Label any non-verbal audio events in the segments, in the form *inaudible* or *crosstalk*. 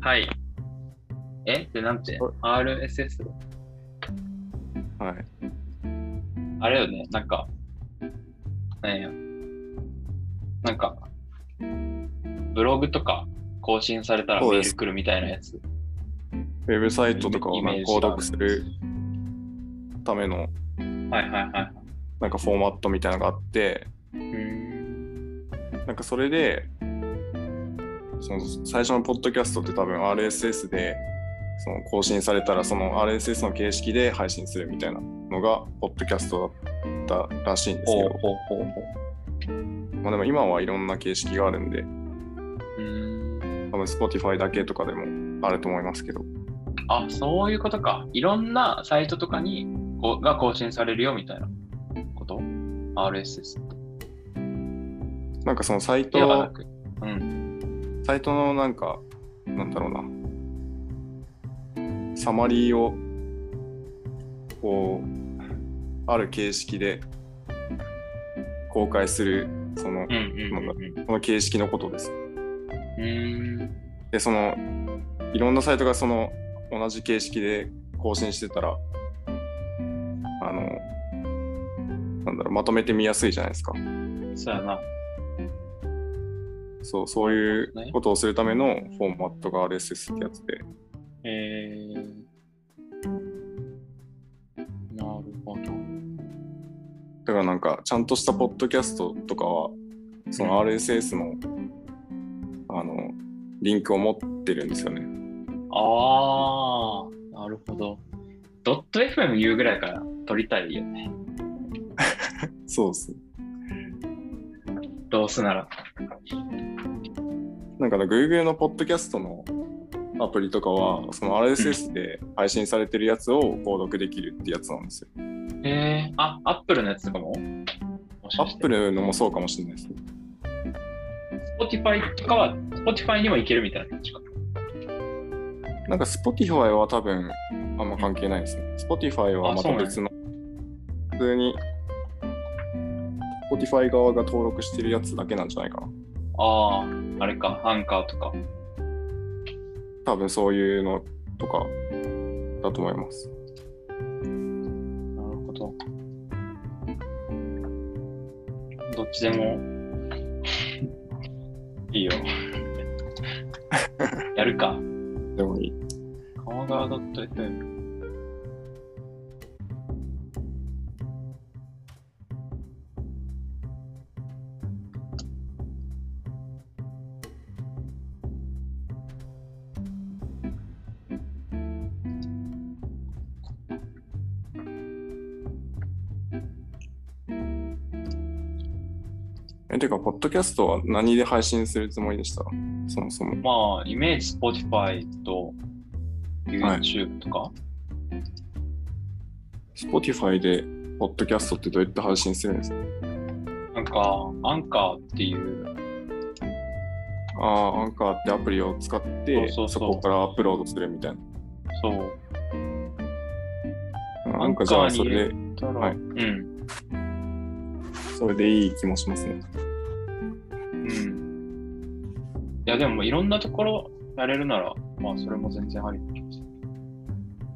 はい。え？で、なんて ?RSS? はい。あれよね、なんか、なんや。なんか、ブログとか更新されたらメール来るみたいなやつ。ウェブサイトとかを購読するためのはいはいはい。なんかフォーマットみたいなのがあって、うーん。なんかそれで、その最初のポッドキャストって多分 RSS でその更新されたらその RSS の形式で配信するみたいなのがポッドキャストだったらしいんですけど、ほうほうほうほう。まあ、でも今はいろんな形式があるんで、うーん。多分 Spotify だけとかでもあると思いますけど、あ、そういうことか。いろんなサイトとかにこうが更新されるよみたいなこと ?RSS って。なんかそのサイト。うん。サイトのなんか、なんだろうな、サマリーを、こう、ある形式で公開する、そのうん、うんうんうん。この形式のことです。で、その、いろんなサイトがその、同じ形式で更新してたら、あの、なんだろう、まとめて見やすいじゃないですか。そうやな。そう、そういうことをするためのフォーマットが RSS ってやつで、えー、なるほど。だからなんか、ちゃんとしたポッドキャストとかは、その RSS の、あの、リンクを持ってるんですよね。ああ、なるほど。ドット FM 言うぐらいから撮りたいよね。*laughs* そうですね。どうせなら。なんかね、Google のポッドキャストのアプリとかは、その RSS で配信されてるやつを購読できるってやつなんですよ。えー、あ、アップルのやつとかも？もしかして Apple のもそうかもしれないですね。Spotify とかは、Spotify にもいけるみたいな感じか。なんか Spotify は多分あんま関係ないですね。Spotify はまた別の、普通に Spotify 側が登録してるやつだけなんじゃないかな。ああ、あれか、アンカーとか。多分そういうのとかだと思います。なるほど。どっちでも *laughs* いいよ。*laughs* やるか。でもいい。川川 .fm。え、てか、ポッドキャストは何で配信するつもりでした？そもそも。まあ、イメージ Spotify と YouTube とか、Spotify でポッドキャストってどうやって配信するんですか？なんか、アンカーっていう、ああ、アンカーってアプリを使って、そこからアップロードするみたいな。そう、なんかじゃあそれで、はい。うん、それでいい気もしますね。うん。いや、でもいろんなところやれるなら、まあ、それも全然ありな気がする。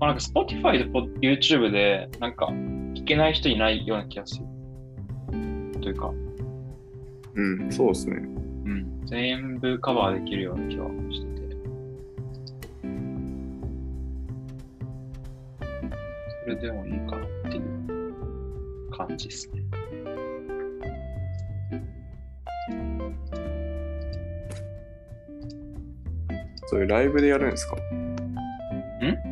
まあ、なんか Spotify とポ YouTube で、なんか、聞けない人いないような気がする。というか、うん、そうですね。うん、全部カバーできるような気はしてて。それでもいいかなっていう感じですね。そういうライブでやるんですか？ん？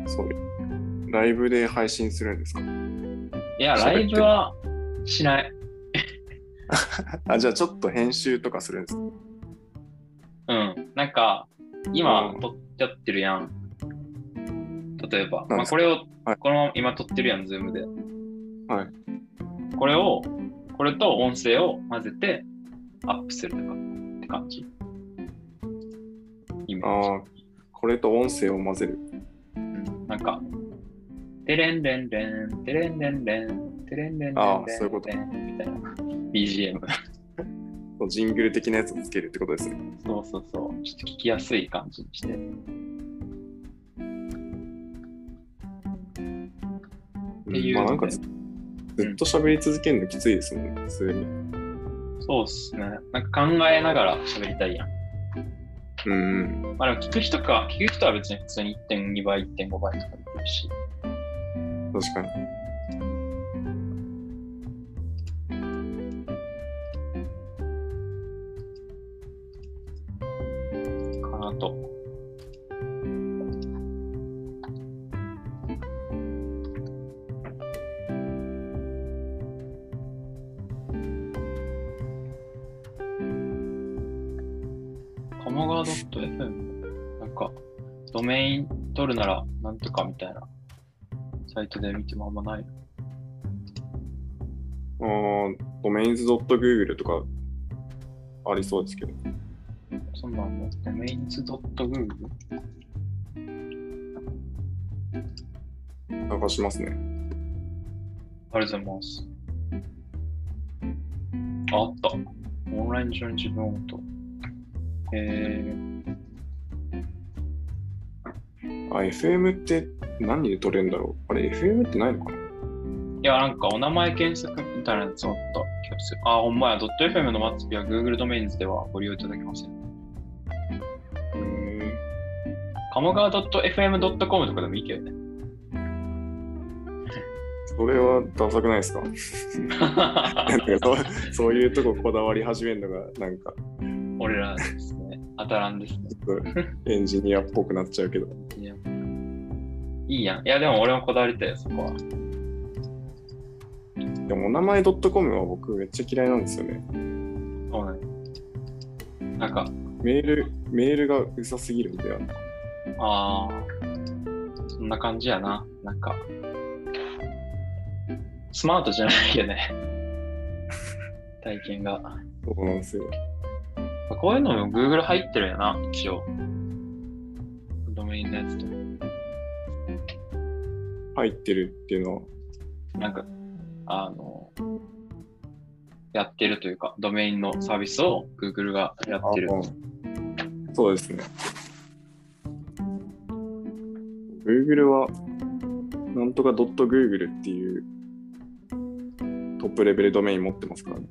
そういう。ライブで配信するんですか？いや、ライブはしない。*laughs* あ、じゃあちょっと編集とかするんですか？うん。なんか、今うん撮っちゃってるやん。例えば、まあ、これを、はいこのまま今撮ってるやん、ズームで。はい。これを、これと音声を混ぜてアップするとかって感じ？イメージ。ああ、これと音声を混ぜる。なんか、てれんれんれん、てれんれんれん、てれんれんレンああ、そういうこと。みたいな BGM そう。ジングル的なやつをつけるってことですね。そうそうそう。ちょっと聞きやすい感じにして。っていう、まあなんかずっと喋り続けるのきついですもんね、普通に。そうっすね。なんか考えながら喋りたいやん。うん。まあでも聞く人か、聞く人は別に普通に1.2倍、1.5倍とかできるし。確かに。かなと。鴨川 .fm なんか、ドメイン取るならなんとかみたいなサイトで見てもあんまない。あードメインズ .google とかありそうですけど。そんなんもドメインズ .google? 探しますね。ありがとうございます。ああった。オンライン上に自分を持と。えあ、FM って何で取れるんだろう？あれ、FM ってないのかな？ー、いや、なんかお名前検索みたいなやつあった気がする。あ、ほんまや。.fm の末尾は Google ドメインズではご利用いただけません。へ鴨川 .fm.com とかでもいいけどね。それはダサくないですか？*laughs* そういうとここだわり始めるのがなんか俺らですね。当たらんですね。*laughs* エンジニアっぽくなっちゃうけど。いやいいやん。いや、でも俺もこだわりたいよ、そこは。でもお名前 .com は僕めっちゃ嫌いなんですよね。そうね。なんか、メール、メールがうざすぎるんだよ。ああ、そんな感じやな。なんか、スマートじゃないよね。*laughs* 体験が。そうなんですよ。こういうのも Google 入ってるんやな、一応。ドメインのやつと。入ってるっていうのは、なんか、あの、やってるというか、ドメインのサービスを Google がやってる。あそうですね。Google は、なんとか .google っていうトップレベルドメイン持ってますからね。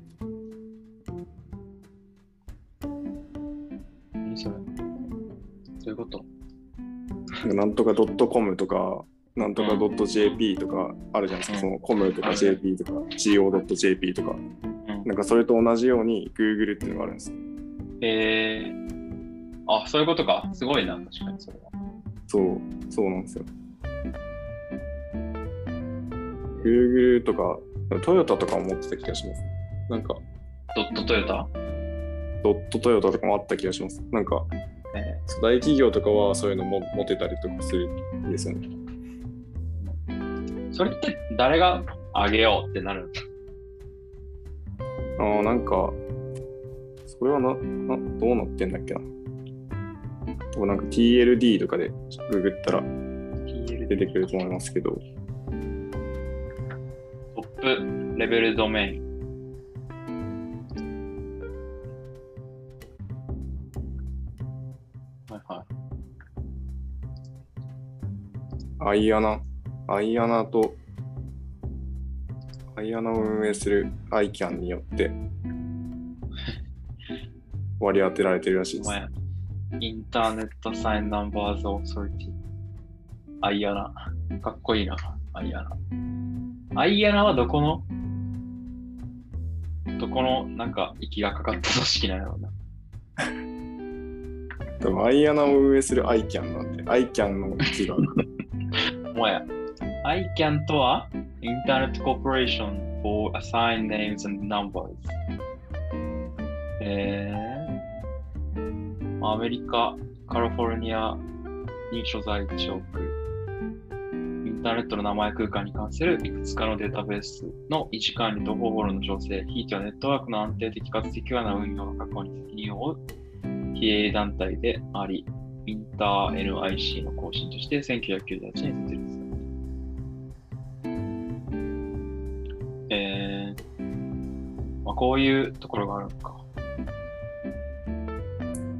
なんとか .com とか、なんとか .jp とかあるじゃないですか。うんその com とか jp とか go.jp とか。うん。なんかそれと同じように Google っていうのがあるんですよ。えー、あ、そういうことか。すごいな、確かにそれは。そう、そうなんですよ。Google とか、トヨタとかも持ってた気がします。なんか、ドットトヨタ？ドットトヨタとかもあった気がします。なんか、え大企業とかはそういうのも持ってたりとかするんですよね。ーそれって誰があげようってなるああ、なんか、それはな、な、どうなってんだっけな。でもなんか TLD とかでググったらの出てくると思いますけど、トップレベルドメイン。IANA、IANA と、 IANA を運営する ICANN によって割り当てられてるらしいです。 Internet Assigned Numbers Authority。IANA。かっこいいな、 IANA。IANA はどこの？どこのなんか息がかかった組織なんやろうな？でもアイアナを運営する ICANN なんで、ICANN の木がお前、ICANN とは Internet Corporation for Assign Names and Numbers。えー、アメリカ、カリフォルニアに所在地を置く、インターネットの名前空間に関するいくつかのデータベースの維持管理と保護の調整、ひいてはネットワークの安定的かつ適切な運用の確保に責任を負う非営団体であり、インター NIC の更新として1998年に設立された。えー、まあ、こういうところがあるのか。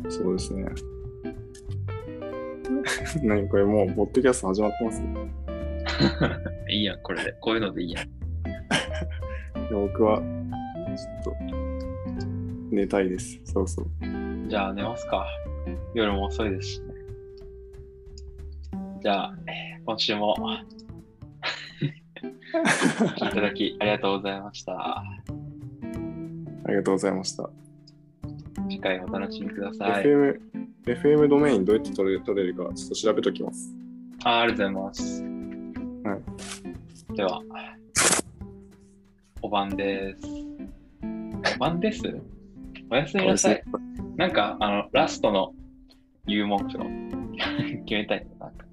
そうですね。*laughs* 何これもう、ポッドキャスト始まってます？*laughs* いいやん、これで。こういうのでいいやん。*laughs* 僕は、ちょっと、寝たいです。そろそろ。じゃあ寝ますか。夜も遅いですしね。じゃあ、えー今週もいただきありがとうございました。ありがとうございました。次回お楽しみください。FM、FM ドメインどうやって取れ取れるか、ちょっと調べときます。あありがとうございます。はでは、お晩です。お晩です？おやすみなさい。なんか、あの、ラストの言う文句を *laughs* 決めたいな。なんか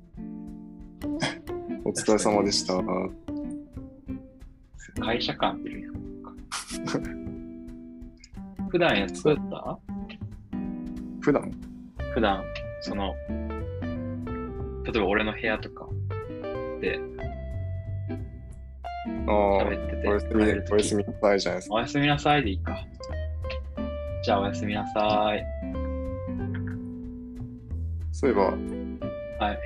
お疲れ様でした。会社感出るやん。普段やつだった？普段？普段、その、例えば俺の部屋とかでああ、おやすみ、おやすみなさいじゃないですか。おやすみなさいでいいか。じゃあおやすみなさい。そういえば、はい。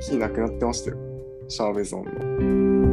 *laughs* 火なくなってましたよ。シャーベゾンの。